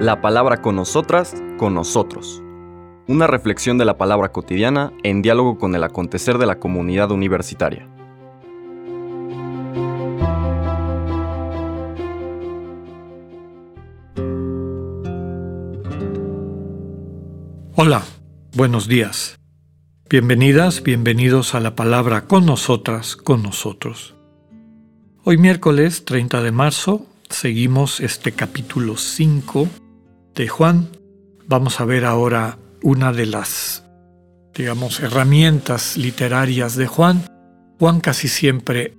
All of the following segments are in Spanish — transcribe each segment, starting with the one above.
La palabra con nosotras, con nosotros. Una reflexión de la palabra cotidiana en diálogo con el acontecer de la comunidad universitaria. Hola, buenos días. Bienvenidas, bienvenidos a la palabra con nosotras, con nosotros. Hoy miércoles 30 de marzo seguimos este capítulo 5 de Juan. Vamos a ver ahora una de las, digamos, herramientas literarias de Juan. Juan casi siempre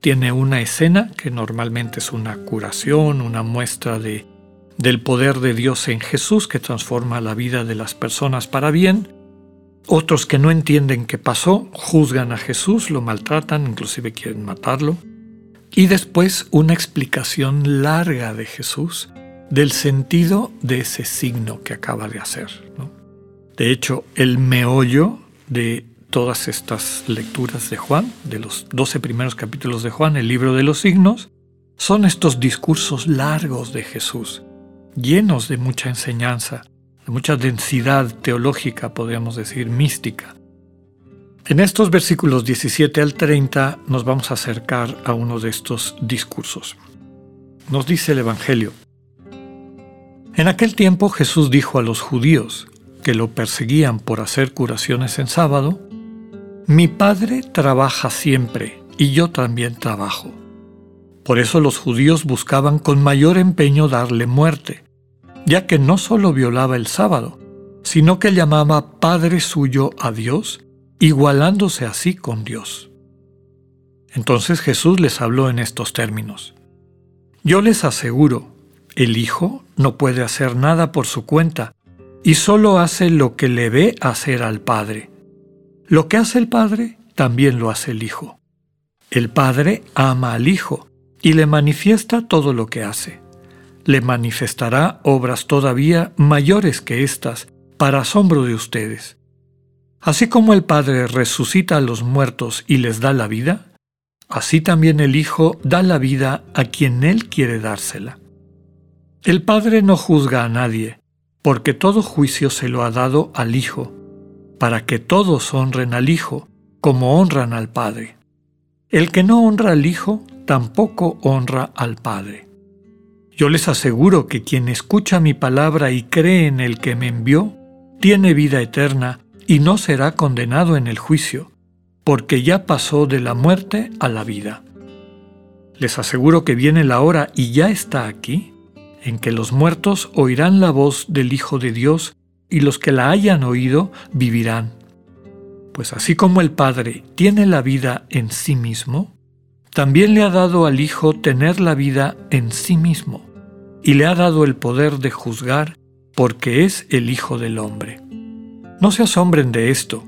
tiene una escena que normalmente es una curación, una muestra de, del poder de Dios en Jesús que transforma la vida de las personas para bien. Otros que no entienden qué pasó juzgan a Jesús, lo maltratan, inclusive quieren matarlo. Y después una explicación larga de Jesús del sentido de ese signo que acaba de hacer. De hecho, el meollo de todas estas lecturas de Juan, de los doce primeros capítulos de Juan, el libro de los signos, son estos discursos largos de Jesús, llenos de mucha enseñanza, de mucha densidad teológica, podríamos decir, mística. En estos versículos 17 al 30 nos vamos a acercar a uno de estos discursos. Nos dice el Evangelio, en aquel tiempo Jesús dijo a los judíos que lo perseguían por hacer curaciones en sábado, Mi Padre trabaja siempre y yo también trabajo. Por eso los judíos buscaban con mayor empeño darle muerte, ya que no solo violaba el sábado, sino que llamaba Padre suyo a Dios, igualándose así con Dios. Entonces Jesús les habló en estos términos. Yo les aseguro, el Hijo no puede hacer nada por su cuenta y solo hace lo que le ve hacer al Padre. Lo que hace el Padre también lo hace el Hijo. El Padre ama al Hijo y le manifiesta todo lo que hace. Le manifestará obras todavía mayores que estas para asombro de ustedes. Así como el Padre resucita a los muertos y les da la vida, así también el Hijo da la vida a quien Él quiere dársela. El Padre no juzga a nadie, porque todo juicio se lo ha dado al Hijo, para que todos honren al Hijo, como honran al Padre. El que no honra al Hijo, tampoco honra al Padre. Yo les aseguro que quien escucha mi palabra y cree en el que me envió, tiene vida eterna y no será condenado en el juicio, porque ya pasó de la muerte a la vida. Les aseguro que viene la hora y ya está aquí en que los muertos oirán la voz del Hijo de Dios y los que la hayan oído vivirán. Pues así como el Padre tiene la vida en sí mismo, también le ha dado al Hijo tener la vida en sí mismo, y le ha dado el poder de juzgar porque es el Hijo del Hombre. No se asombren de esto,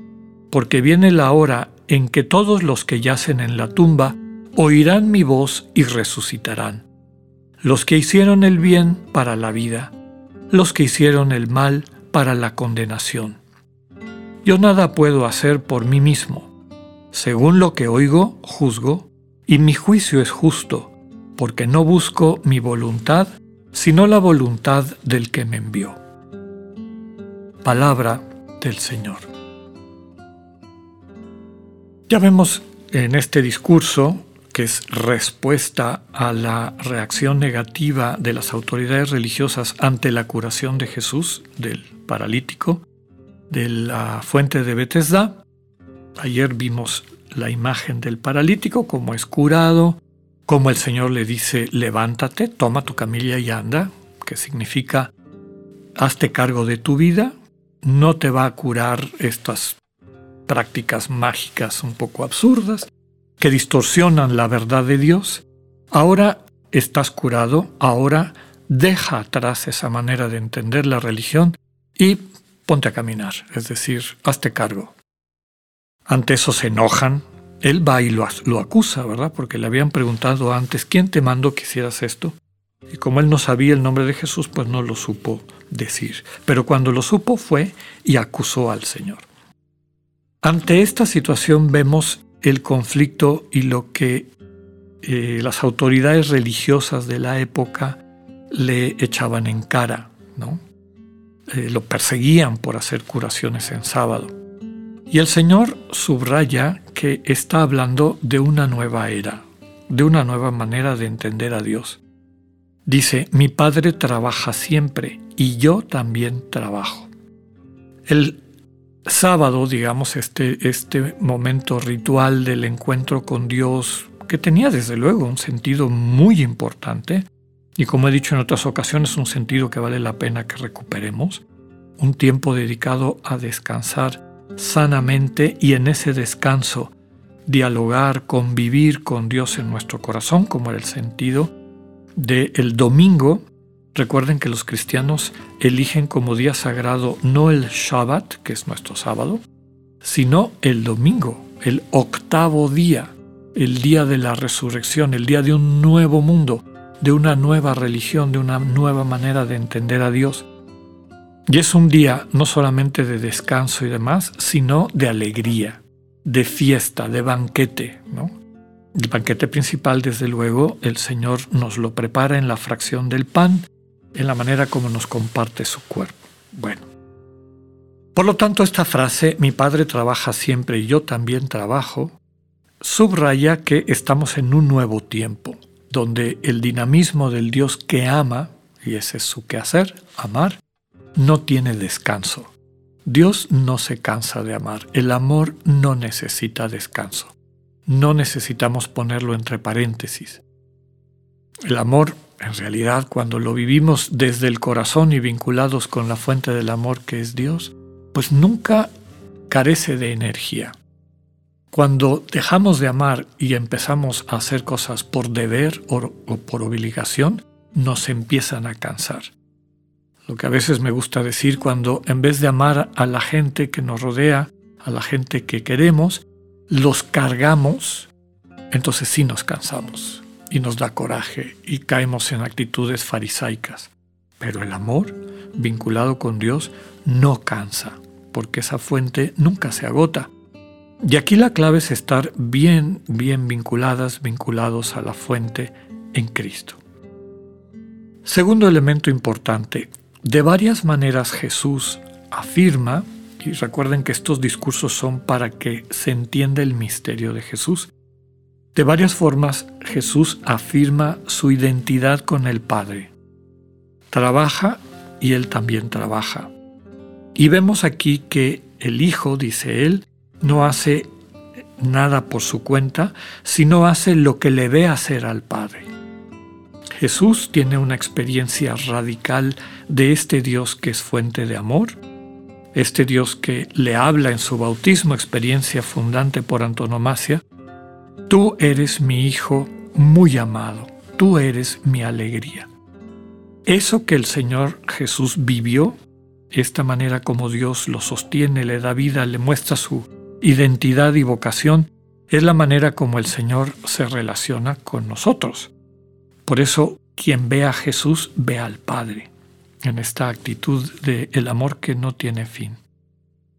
porque viene la hora en que todos los que yacen en la tumba oirán mi voz y resucitarán los que hicieron el bien para la vida, los que hicieron el mal para la condenación. Yo nada puedo hacer por mí mismo. Según lo que oigo, juzgo, y mi juicio es justo, porque no busco mi voluntad, sino la voluntad del que me envió. Palabra del Señor. Ya vemos en este discurso que es respuesta a la reacción negativa de las autoridades religiosas ante la curación de Jesús, del paralítico, de la fuente de Bethesda. Ayer vimos la imagen del paralítico, como es curado, como el Señor le dice, levántate, toma tu camilla y anda, que significa, hazte cargo de tu vida, no te va a curar estas prácticas mágicas un poco absurdas, que distorsionan la verdad de Dios, ahora estás curado, ahora deja atrás esa manera de entender la religión y ponte a caminar, es decir, hazte cargo. Ante eso se enojan, él va y lo, acusa, ¿verdad? Porque le habían preguntado antes, ¿quién te mandó que hicieras esto? Y como él no sabía el nombre de Jesús, pues no lo supo decir. Pero cuando lo supo fue y acusó al Señor. Ante esta situación vemos el conflicto y lo que eh, las autoridades religiosas de la época le echaban en cara, ¿no? Eh, lo perseguían por hacer curaciones en sábado. Y el Señor subraya que está hablando de una nueva era, de una nueva manera de entender a Dios. Dice, mi Padre trabaja siempre y yo también trabajo. El sábado, digamos, este, este momento ritual del encuentro con Dios, que tenía desde luego un sentido muy importante, y como he dicho en otras ocasiones, un sentido que vale la pena que recuperemos, un tiempo dedicado a descansar sanamente y en ese descanso dialogar, convivir con Dios en nuestro corazón, como era el sentido del el domingo. Recuerden que los cristianos eligen como día sagrado no el Shabbat, que es nuestro sábado, sino el domingo, el octavo día, el día de la resurrección, el día de un nuevo mundo, de una nueva religión, de una nueva manera de entender a Dios. Y es un día no solamente de descanso y demás, sino de alegría, de fiesta, de banquete. ¿no? El banquete principal, desde luego, el Señor nos lo prepara en la fracción del pan, en la manera como nos comparte su cuerpo. Bueno. Por lo tanto, esta frase, mi Padre trabaja siempre y yo también trabajo, subraya que estamos en un nuevo tiempo, donde el dinamismo del Dios que ama, y ese es su quehacer, amar, no tiene descanso. Dios no se cansa de amar. El amor no necesita descanso. No necesitamos ponerlo entre paréntesis. El amor, en realidad, cuando lo vivimos desde el corazón y vinculados con la fuente del amor que es Dios, pues nunca carece de energía. Cuando dejamos de amar y empezamos a hacer cosas por deber o, por obligación, nos empiezan a cansar lo que a veces me gusta decir cuando en vez de amar a la gente que nos rodea, a la gente que queremos, los cargamos, entonces sí nos cansamos y nos da coraje y caemos en actitudes farisaicas. Pero el amor, vinculado con Dios, no cansa, porque esa fuente nunca se agota. Y aquí la clave es estar bien, bien vinculadas, vinculados a la fuente en Cristo. Segundo elemento importante, de varias maneras Jesús afirma, recuerden que estos discursos son para que se entienda el misterio de Jesús, de varias formas Jesús afirma su identidad con el Padre. Trabaja y Él también trabaja. Y vemos aquí que el Hijo, dice Él, no hace nada por su cuenta, sino hace lo que le ve hacer al Padre. Jesús tiene una experiencia radical de este Dios que es fuente de amor, este Dios que le habla en su bautismo, experiencia fundante por antonomasia, tú eres mi Hijo muy amado, tú eres mi alegría. Eso que el Señor Jesús vivió, esta manera como Dios lo sostiene, le da vida, le muestra su identidad y vocación, es la manera como el Señor se relaciona con nosotros. Por eso, quien ve a Jesús ve al Padre, en esta actitud de el amor que no tiene fin.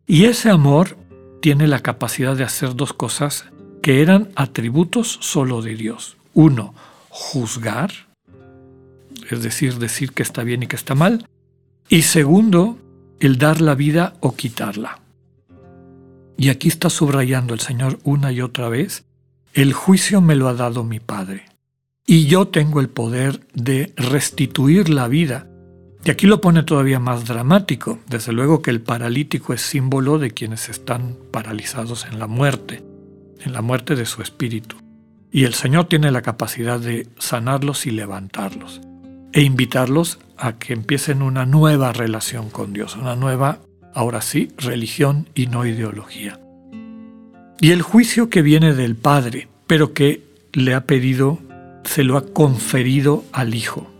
Y ese amor tiene la capacidad de hacer dos cosas que eran atributos solo de Dios. Uno, juzgar, es decir, decir que está bien y que está mal. Y segundo, el dar la vida o quitarla. Y aquí está subrayando el Señor una y otra vez, el juicio me lo ha dado mi Padre y yo tengo el poder de restituir la vida. Y aquí lo pone todavía más dramático. Desde luego que el paralítico es símbolo de quienes están paralizados en la muerte, en la muerte de su espíritu. Y el Señor tiene la capacidad de sanarlos y levantarlos e invitarlos a que empiecen una nueva relación con Dios, una nueva, ahora sí, religión y no ideología. Y el juicio que viene del Padre, pero que le ha pedido se lo ha conferido al Hijo.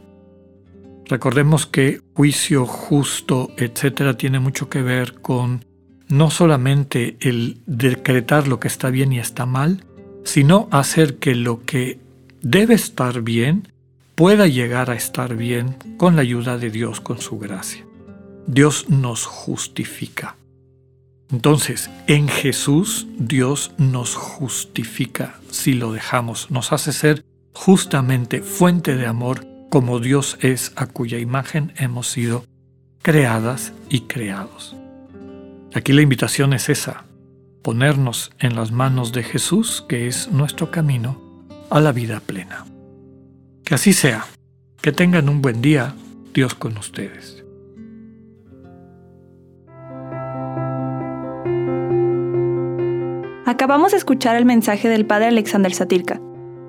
Recordemos que juicio justo, etcétera, tiene mucho que ver con no solamente el decretar lo que está bien y está mal, sino hacer que lo que debe estar bien pueda llegar a estar bien con la ayuda de Dios, con su gracia. Dios nos justifica. Entonces, en Jesús Dios nos justifica si lo dejamos, nos hace ser justamente fuente de amor como Dios es a cuya imagen hemos sido creadas y creados. Aquí la invitación es esa, ponernos en las manos de Jesús, que es nuestro camino a la vida plena. Que así sea, que tengan un buen día, Dios con ustedes. Acabamos de escuchar el mensaje del Padre Alexander Satirka.